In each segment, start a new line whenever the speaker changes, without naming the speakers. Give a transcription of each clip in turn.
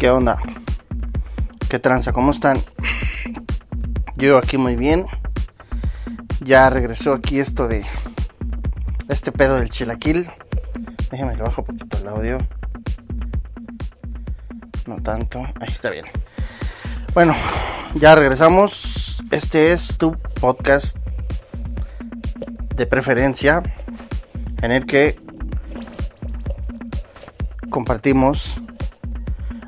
¿Qué onda? ¿Qué tranza? ¿Cómo están? Yo aquí muy bien. Ya regresó aquí esto de este pedo del chilaquil. Déjenme que bajo un poquito el audio. No tanto. Ahí está bien. Bueno, ya regresamos. Este es tu podcast de preferencia en el que compartimos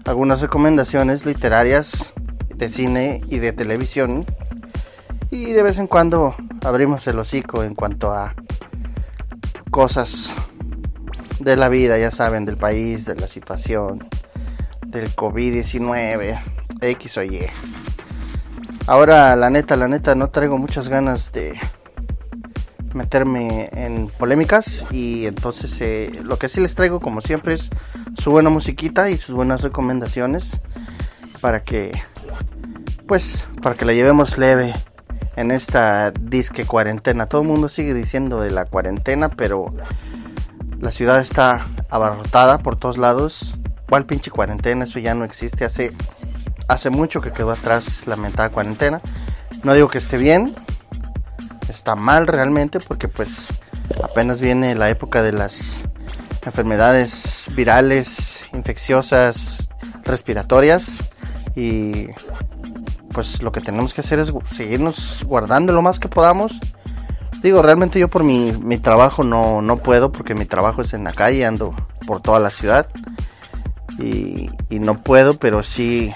algunas recomendaciones literarias de cine y de televisión y de vez en cuando abrimos el hocico en cuanto a cosas de la vida, ya saben, del país, de la situación, del COVID-19, X o Y. Ahora, la neta, la neta, no traigo muchas ganas de meterme en polémicas y entonces eh, lo que sí les traigo como siempre es su buena musiquita y sus buenas recomendaciones para que pues para que la llevemos leve en esta disque cuarentena. Todo el mundo sigue diciendo de la cuarentena, pero la ciudad está abarrotada por todos lados. ¿Cuál pinche cuarentena? Eso ya no existe. Hace, hace mucho que quedó atrás la mentada cuarentena. No digo que esté bien, está mal realmente porque pues apenas viene la época de las enfermedades virales, infecciosas, respiratorias y pues lo que tenemos que hacer es seguirnos guardando lo más que podamos. Digo, realmente yo por mi, mi trabajo no, no puedo porque mi trabajo es en la calle, ando por toda la ciudad y, y no puedo, pero sí,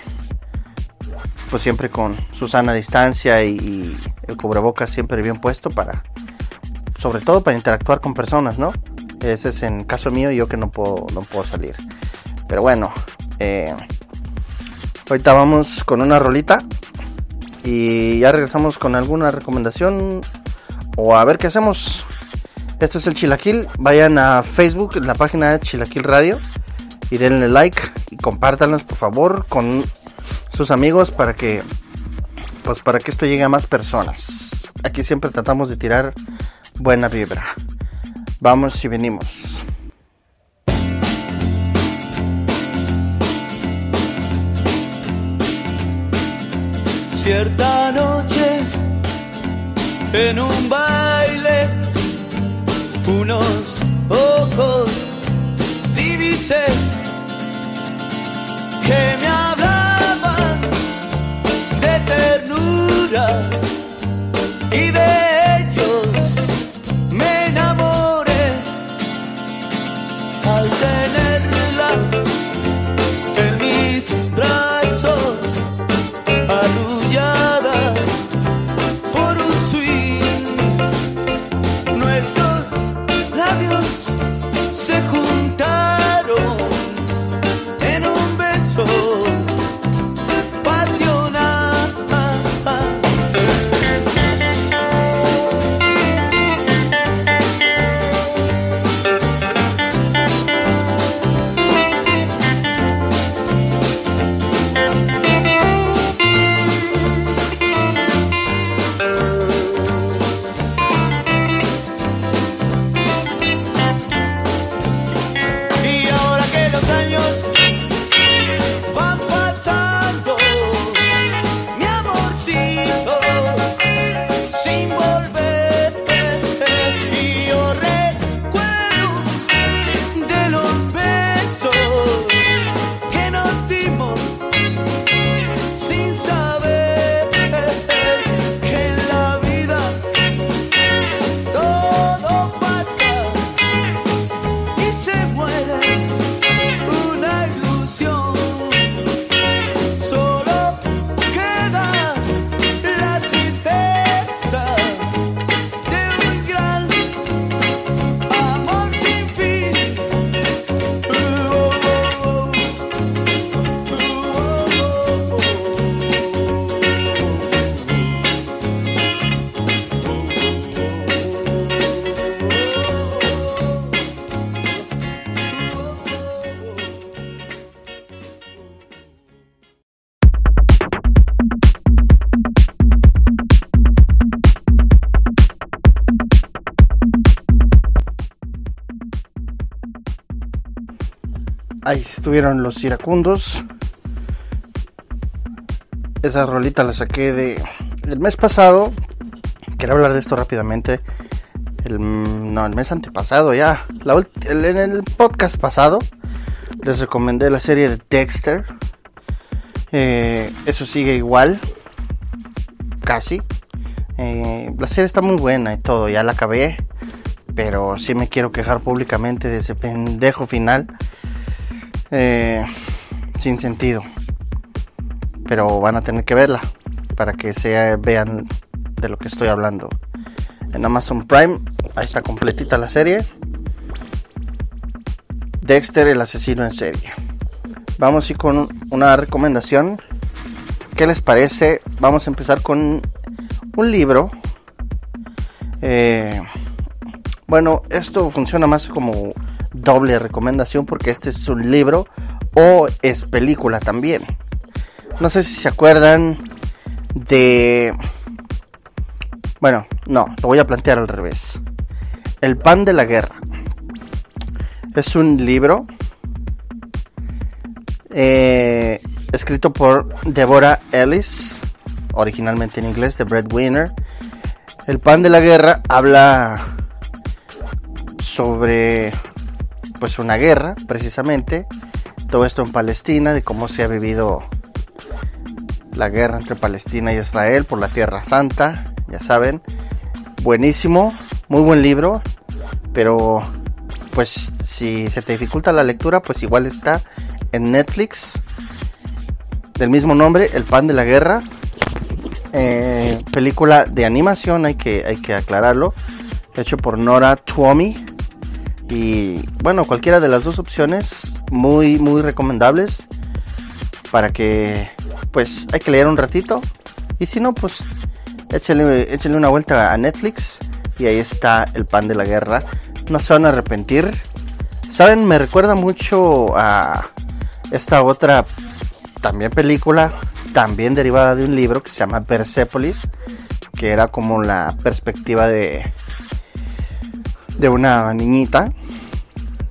pues siempre con su sana distancia y, el cubrebocas siempre bien puesto para, sobre todo para interactuar con personas, ¿no? Ese es en caso mío, yo que no puedo, no puedo salir. Pero bueno, eh, ahorita vamos con una rolita y ya regresamos con alguna recomendación o a ver qué hacemos. Este es el Chilaquil. Vayan a Facebook, la página de Chilaquil Radio y denle like y compártanlos por favor con sus amigos para que pues para que esto llegue a más personas. Aquí siempre tratamos de tirar buena vibra. Vamos y venimos.
Cierta noche en un baile, unos ojos divisé que me hablaban de ternura y de
Ahí estuvieron los iracundos Esa rolita la saqué de el mes pasado. Quiero hablar de esto rápidamente. El, no, el mes antepasado ya. en el podcast pasado les recomendé la serie de Dexter. Eh, eso sigue igual. Casi. Eh, la serie está muy buena y todo. Ya la acabé. Pero sí me quiero quejar públicamente de ese pendejo final. Eh, sin sentido. Pero van a tener que verla para que se vean de lo que estoy hablando. En Amazon Prime, ahí está completita la serie. Dexter, el asesino en serie. Vamos a con una recomendación. ¿Qué les parece? Vamos a empezar con un libro. Eh, bueno, esto funciona más como doble recomendación porque este es un libro o es película también. No sé si se acuerdan de... Bueno, no, lo voy a plantear al revés. El pan de la guerra. Es un libro eh, escrito por Deborah Ellis, originalmente en inglés, The Breadwinner. El pan de la guerra habla sobre pues una guerra, precisamente. Todo esto en Palestina, de cómo se ha vivido la guerra entre Palestina y Israel por la Tierra Santa, ya saben. Buenísimo, muy buen libro, pero pues si se te dificulta la lectura, pues igual está en Netflix del mismo nombre, El pan de la guerra. Eh, película de animación, hay que, hay que aclararlo. Hecho por Nora Tuomi. Y bueno, cualquiera de las dos opciones, muy, muy recomendables. Para que, pues, hay que leer un ratito. Y si no, pues, échenle, una vuelta a Netflix. Y ahí está el pan de la guerra. No se van a arrepentir. Saben, me recuerda mucho a esta otra también película, también derivada de un libro que se llama Persepolis, que era como la perspectiva de de una niñita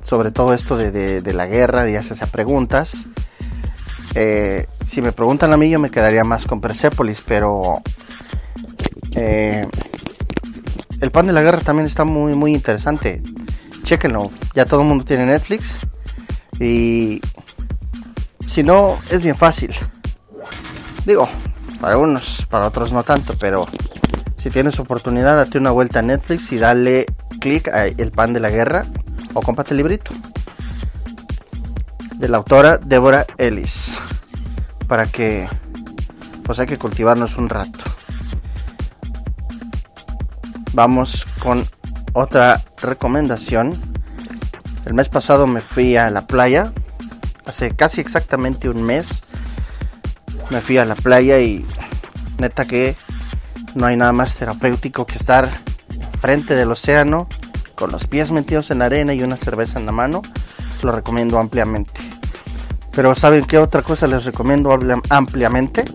sobre todo esto de, la guerra y hacerse preguntas. Eh, si me preguntan a mí, yo me quedaría más con Persepolis, pero eh, el pan de la guerra también está muy, muy interesante chequenlo. Ya todo el mundo tiene Netflix. Y si no, es bien fácil. Digo, para unos, para otros no tanto, pero si tienes oportunidad, date una vuelta a Netflix y dale clic a El pan de la guerra o comparte el librito de la autora Deborah Ellis para que pues hay que cultivarnos un rato. Vamos con otra recomendación. El mes pasado me fui a la playa. Hace casi exactamente un mes. Me fui a la playa y neta que no hay nada más terapéutico que estar frente del océano con los pies metidos en la arena y una cerveza en la mano. Lo recomiendo ampliamente. Pero ¿saben qué otra cosa les recomiendo ampliamente?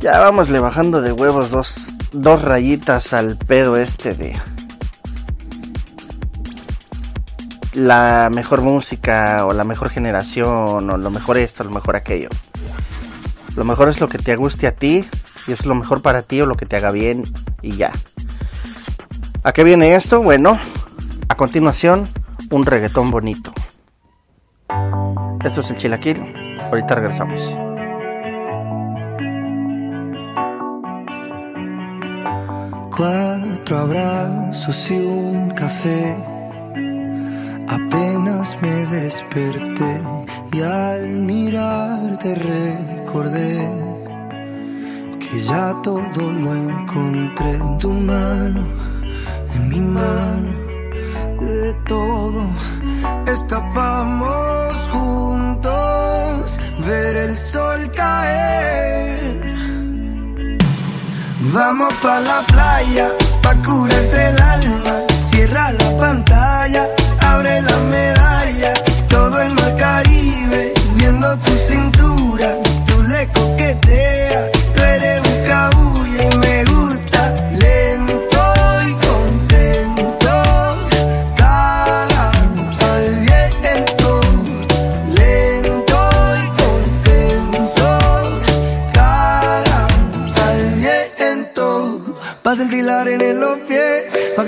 Ya vamos le bajando de huevos dos dos rayitas al pedo este de la mejor música o la mejor generación o lo mejor esto, lo mejor aquello. Lo mejor es lo que te guste a ti y es lo mejor para ti o lo que te haga bien y ya. ¿A qué viene esto? Bueno, a continuación, un reggaetón bonito. Esto es el chilaquil. Ahorita regresamos.
Cuatro abrazos y un café. Apenas me desperté y al mirarte recordé que ya todo lo encontré en tu mano, en mi mano, de todo escapamos juntos, ver el sol caer Vamos pa' la playa, pa' curarte el alma. Cierra la pantalla, abre la medalla. Todo el mar Caribe, viendo tu cintura. Tú le coqueteas, tú eres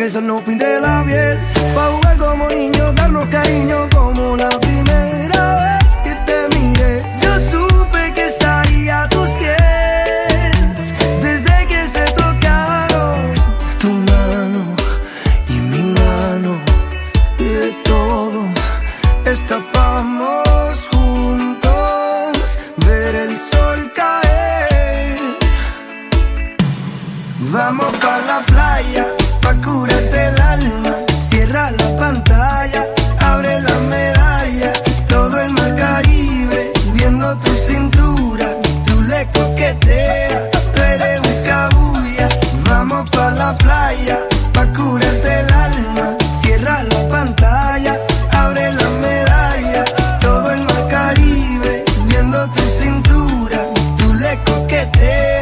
que el sol no le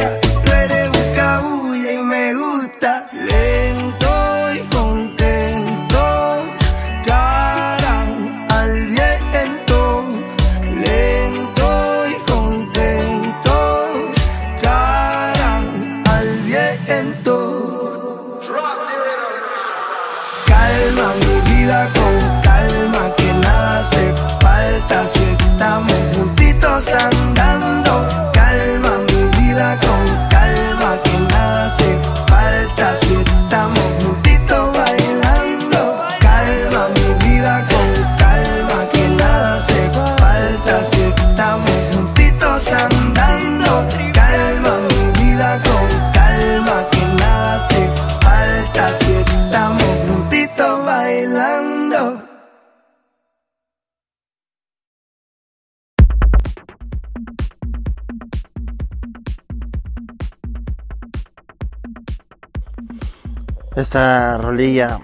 Esta rolilla.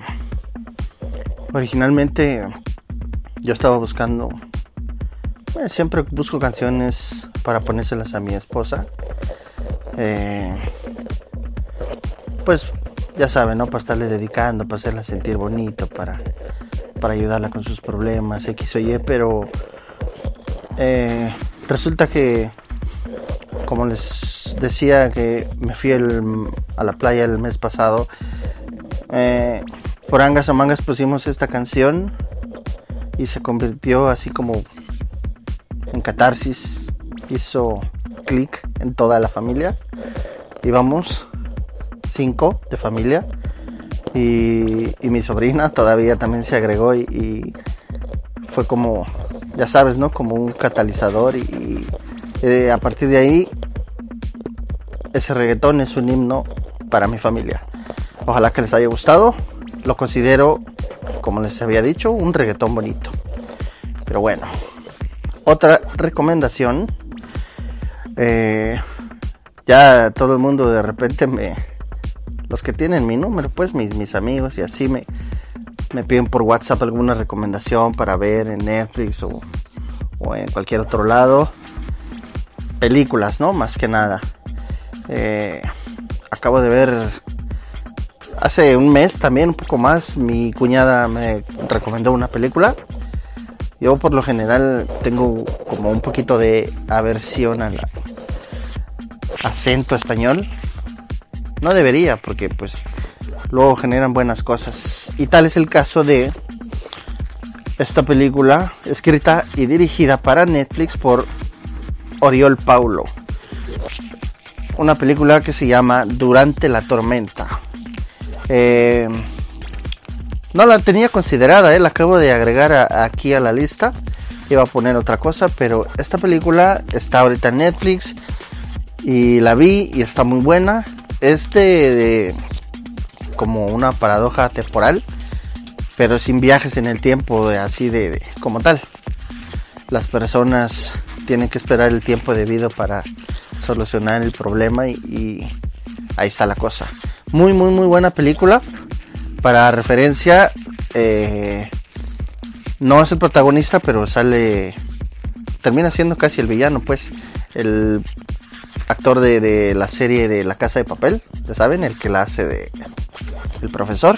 Originalmente yo estaba buscando eh, siempre busco canciones para ponérselas a mi esposa. Eh, pues ya saben no para estarle dedicando para hacerla sentir bonito para para ayudarla con sus problemas x o y pero eh, resulta que como les decía que me fui a la playa el mes pasado eh, por angas o mangas pusimos esta canción y se convirtió así como en catarsis, hizo clic en toda la familia. Íbamos cinco de familia y, mi sobrina todavía también se agregó y, fue como, ya sabes, ¿no? Como un catalizador y, y, eh, a partir de ahí ese reggaetón es un himno para mi familia. Ojalá que les haya gustado. Lo considero, como les había dicho, un reggaetón bonito. Pero bueno, otra recomendación. Eh, ya todo el mundo de repente me... Los que tienen mi número, pues mis, mis amigos y así me, me piden por WhatsApp alguna recomendación para ver en Netflix o, o en cualquier otro lado. Películas, ¿no? Más que nada. Eh, acabo de ver hace un mes también, un poco más, mi cuñada me recomendó una película. Yo por lo general tengo como un poquito de aversión al acento español. No debería, porque pues luego generan buenas cosas. Y tal es el caso de esta película escrita y dirigida para Netflix por Oriol Paulo. Una película que se llama Durante la tormenta. Eh, no la tenía considerada, eh, la acabo de agregar aquí a la lista. Iba a poner otra cosa, pero esta película está ahorita en Netflix y la vi y está muy buena. Es de, como una paradoja temporal, pero sin viajes en el tiempo, así de, de- como tal. Las personas tienen que esperar el tiempo debido para solucionar el problema y, y ahí está la cosa. Muy, muy, muy buena película. Para referencia, eh, no es el protagonista, pero sale. Termina siendo casi el villano, pues. El actor de, de la serie de La Casa de Papel, ya saben, el que la hace de. El profesor.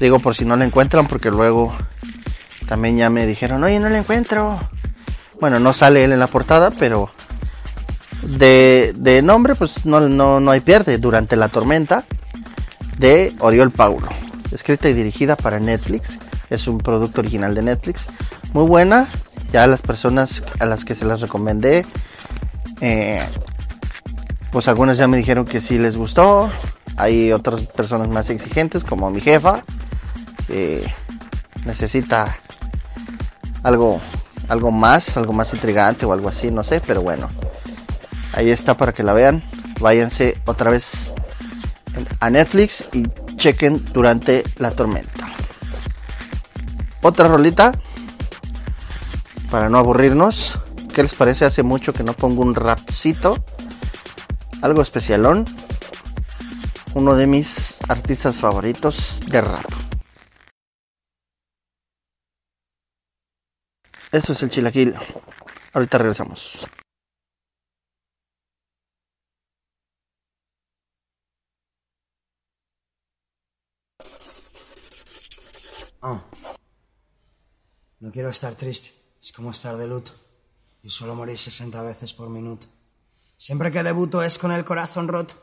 Digo por si no la encuentran, porque luego también ya me dijeron, oye, no la encuentro. Bueno, no sale él en la portada, pero de, de nombre, pues no, no, no hay pierde durante la tormenta. de Oriol Paulo, escrita y dirigida para Netflix. Es un producto original de Netflix. Muy buena. Ya las personas a las que se las recomendé, eh, pues algunas ya me dijeron que sí les gustó. Hay otras personas más exigentes, como mi jefa. necesita algo, algo más, algo más intrigante o algo así, no sé, pero bueno. Ahí está para que la vean. Váyanse otra vez a Netflix y chequen durante la tormenta. Otra rolita para no aburrirnos. ¿Qué les parece? Hace mucho que no pongo un rapcito. Algo especialón. Uno de mis artistas favoritos de rap. Esto es el chilaquil. Ahorita regresamos.
Oh. No quiero estar triste, es como estar de luto. Yo solo morir 60 veces por minuto. Siempre que debuto es con el corazón roto.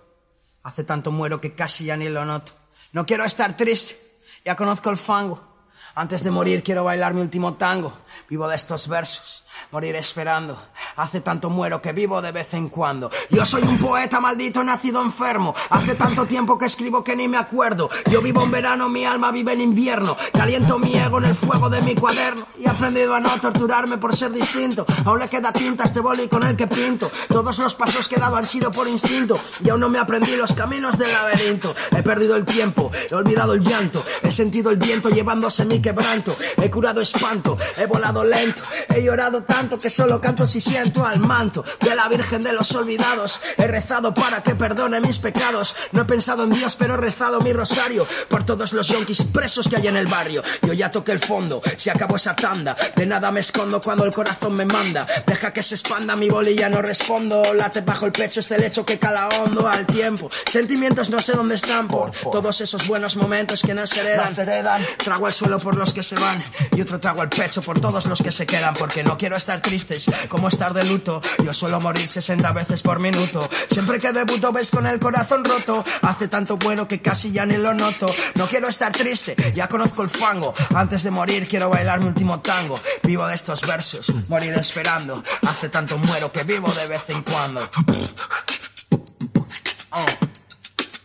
Hace tanto muero que casi ya ni lo noto. No quiero estar triste, ya conozco el fango. Antes de morir quiero bailar mi último tango. Vivo de estos versos morir esperando. Hace tanto muero que vivo de vez en cuando. Yo soy un poeta maldito nacido enfermo. Hace tanto tiempo que escribo que ni me acuerdo. Yo vivo en verano, mi alma vive en invierno. Caliento mi ego en el fuego de mi cuaderno. Y he aprendido a no torturarme por ser distinto. Aún le queda tinta a este boli con el que pinto. Todos los pasos que he dado han sido por instinto. Y aún no me aprendí los caminos del laberinto. He perdido el tiempo, he olvidado el llanto. He sentido el viento llevándose mi quebranto. He curado espanto, he volado lento. He llorado tanto que solo canto si siento al manto de la Virgen de los Olvidados. He rezado para que perdone mis pecados. No he pensado en Dios, pero he rezado mi rosario por todos los yonkis presos que hay en el barrio. Yo ya toqué el fondo, se acabó esa tanda. De nada me escondo cuando el corazón me manda. Deja que se expanda mi bolilla, no respondo. Late bajo el pecho este lecho que cala hondo al tiempo. Sentimientos no sé dónde están por todos esos buenos momentos que no se heredan. Trago el suelo por los que se van y otro trago el pecho por todos los que se quedan porque no quiero estar tristes, como estar de luto. Yo suelo morir 60 veces por minuto. Siempre que debuto ves con el corazón roto. Hace tanto bueno que casi ya ni lo noto. No quiero estar triste, ya conozco el fango. Antes de morir quiero bailar mi último tango. Vivo de estos versos, morir esperando. Hace tanto muero que vivo de vez en cuando. Oh.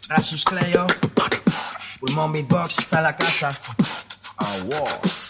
Rapsus Cleo, Pulmón Beatbox está la casa. Oh, wow.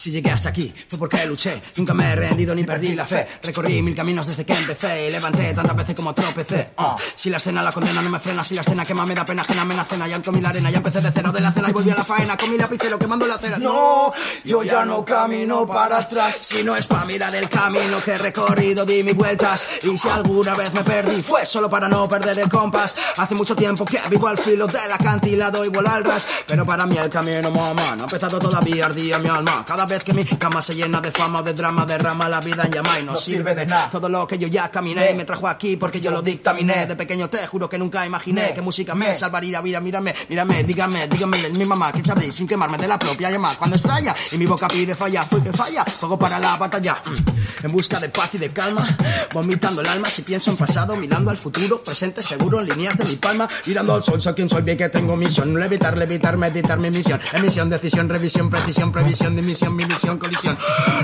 Si llegué hasta aquí fue porque luché, nunca me he rendido ni perdí la fe. Recorrí mil caminos desde que empecé y levanté tantas veces como tropecé. Uh. Si la escena la condena no me frena, si la escena quema me da pena ajena me la cena. Ya comí la arena, ya empecé de cero de la cena y volví a la faena. Con mi lapicero quemando la cera. No, yo ya no camino para atrás. Si no es para mirar el camino que he recorrido, di mis vueltas. Y si alguna vez me perdí, fue solo para no perder el compás. Hace mucho tiempo que vivo al filo del acantilado y vuelo al ras. Pero para mí el camino, mamá, no ha empezado todavía, ardía mi alma. Cada vez que mi cama se llena de fama o de drama, derrama la vida en llama y no, sirve de nada. Todo lo que yo ya caminé me trajo aquí porque yo lo dictaminé. De pequeño te juro que nunca imaginé que música me salvaría vida. Mírame, mírame, dígame, dígame, mi mamá que sabréis sin quemarme de la propia llama. Cuando estalla y mi boca pide falla, fue que falla, fuego para la batalla. Mm. En busca de paz y de calma, vomitando el alma si pienso en pasado, mirando al futuro, presente seguro líneas de mi palma, mirando al sol, soy quien soy, bien que tengo misión, levitar, levitar, meditar mi misión, emisión, decisión, revisión, precisión, previsión de misión, mi misión, colisión.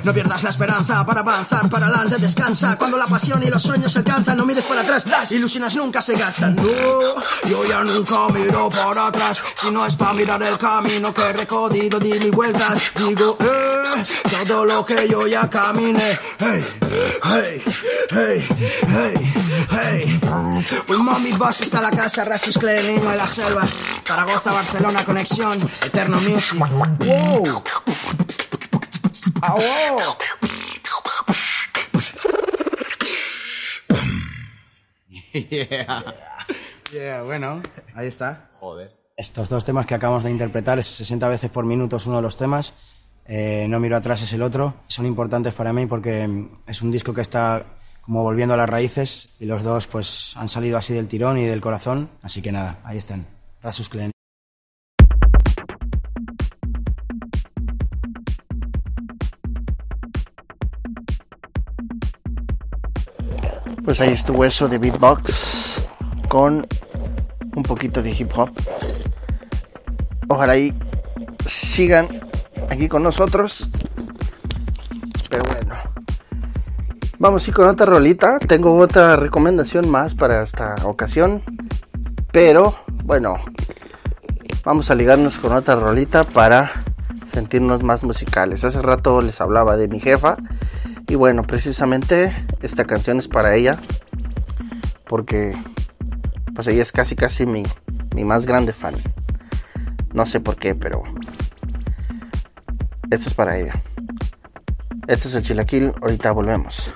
No pierdas la esperanza para avanzar, para adelante, descansa. Cuando la pasión y los sueños se alcanzan, no mires para atrás. Ilusiones nunca se gastan. No, yo ya nunca miro para atrás. Si no es para mirar el camino que he recorrido, di mi vuelta. Digo, eh, todo lo que yo ya caminé. Hey, hey, hey, hey, hey. Pues mami, vas hasta la casa, Rasus Niño de la selva. Zaragoza, Barcelona, conexión. Eterno Music. Wow. Ah, wow. Yeah. Yeah, bueno, ahí está.
Joder.
Estos dos temas que acabamos de interpretar, es 60 veces por minuto es uno de los temas, eh, No miro atrás es el otro, son importantes para mí porque mm, es un disco que está como volviendo a las raíces y los dos pues han salido así del tirón y del corazón, así que nada, ahí están, Rasus Clan.
Pues ahí estuvo eso de beatbox con un poquito de hip hop. Ojalá y sigan aquí con nosotros. Pero bueno. Vamos ir con otra rolita. Tengo otra recomendación más para esta ocasión. Pero bueno. Vamos a ligarnos con otra rolita para sentirnos más musicales. Hace rato les hablaba de mi jefa. Y bueno, precisamente esta canción es para ella. Porque pues ella es casi casi mi, mi más grande fan. No sé por qué, pero esto es para ella. Esto es el chilaquil, ahorita volvemos.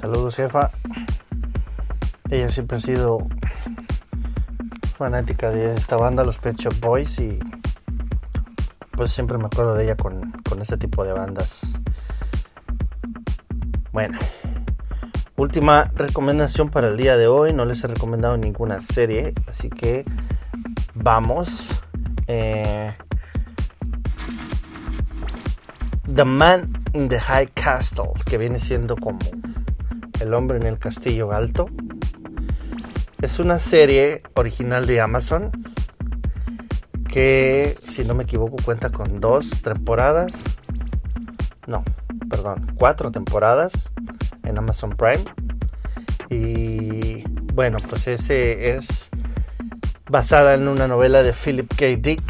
Saludos, jefa. Ella siempre ha sido fanática de esta banda, los Pet Shop Boys, y pues siempre me acuerdo de ella con, con este tipo de bandas. Bueno, última recomendación para el día de hoy. No les he recomendado ninguna serie, así que vamos. Eh, the Man in the High Castle, que viene siendo como El hombre en el castillo alto. Es una serie original de Amazon que, si no me equivoco, cuenta con dos temporadas. No, perdón, cuatro temporadas en Amazon Prime. Y bueno, pues ese es basada en una novela de Philip K. Dick.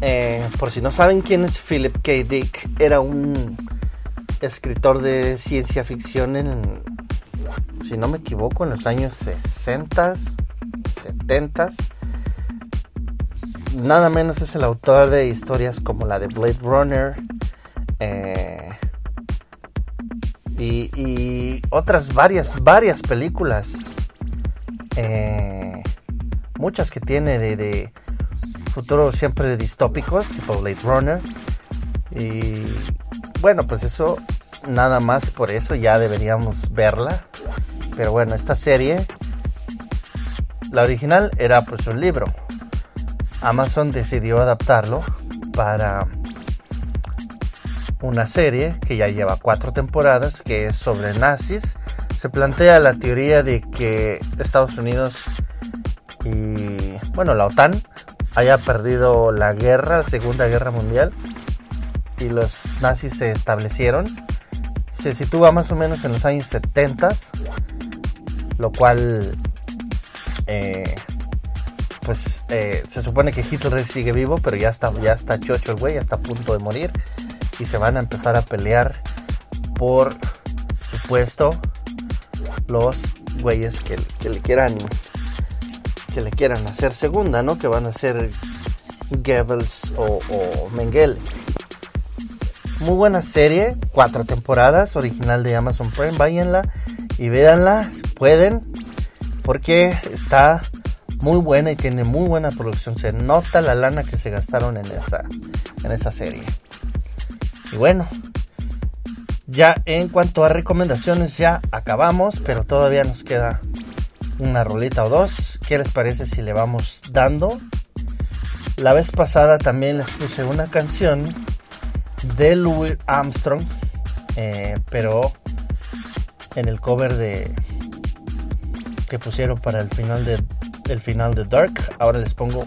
Eh, por si no saben quién es Philip K. Dick, era un escritor de ciencia ficción en, si no me equivoco, en los años 60, 70. Nada menos es el autor de historias como la de Blade Runner eh, y, otras varias, varias películas. Eh, muchas que tiene de, de futuros siempre distópicos, tipo Blade Runner. Y bueno, pues eso, nada más por eso ya deberíamos verla. Pero bueno, esta serie, la original era pues un libro. Amazon decidió adaptarlo para una serie que ya lleva cuatro temporadas, que es sobre nazis. Se plantea la teoría de que Estados Unidos y, bueno, la OTAN haya perdido la guerra, la Segunda Guerra Mundial, y los nazis se establecieron. Se sitúa más o menos en los años 70, lo cual, eh, pues eh, se supone que Hitler sigue vivo, pero ya está, ya está chocho el güey, ya está a punto de morir, y se van a empezar a pelear por supuesto los güeyes que, que le quieran que le quieran hacer segunda, ¿no? Que van a ser Goebbels o, Mengele. Muy buena serie, cuatro temporadas, original de Amazon Prime. Váyanla y véanla si pueden, porque está muy buena y tiene muy buena producción. Se nota la lana que se gastaron en esa, en esa serie. Y bueno, ya en cuanto a recomendaciones, ya acabamos, pero todavía nos queda una rolita o dos. ¿Qué les parece si le vamos dando? La vez pasada también les puse una canción de Louis Armstrong, eh, pero en el cover de que pusieron para el final de el final de Dark. Ahora les pongo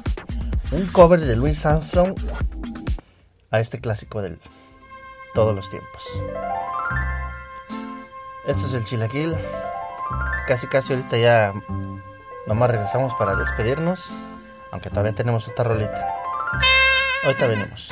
un cover de Louis Armstrong a este clásico de todos los tiempos. Este es el Chilaquil casi casi ahorita ya nomás regresamos para despedirnos, aunque todavía tenemos otra rolita. Ahorita venimos.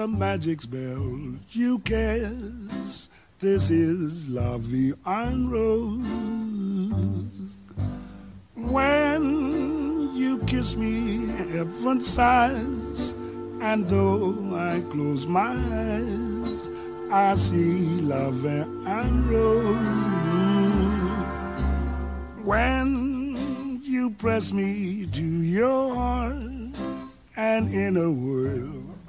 The magic spell you cast. This is La Vie en Rose. When
you kiss me, heaven sighs. And though I close my eyes, I see love and rose. When you press me to your heart, and in a world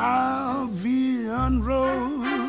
la vie en rose.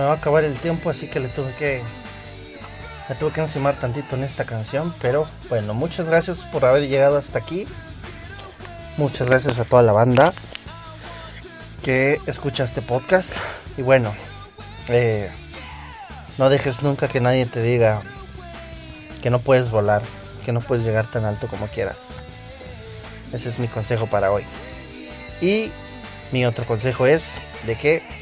Me va a acabar el tiempo, así que le tuve que me tuve que encimar tantito en esta canción, pero bueno, muchas gracias por haber llegado hasta aquí. Muchas gracias a toda la banda que escucha este podcast. Y bueno, eh, no dejes nunca que nadie te diga que no puedes volar, que no puedes llegar tan alto como quieras. Ese es mi consejo para hoy. Y mi otro consejo es de que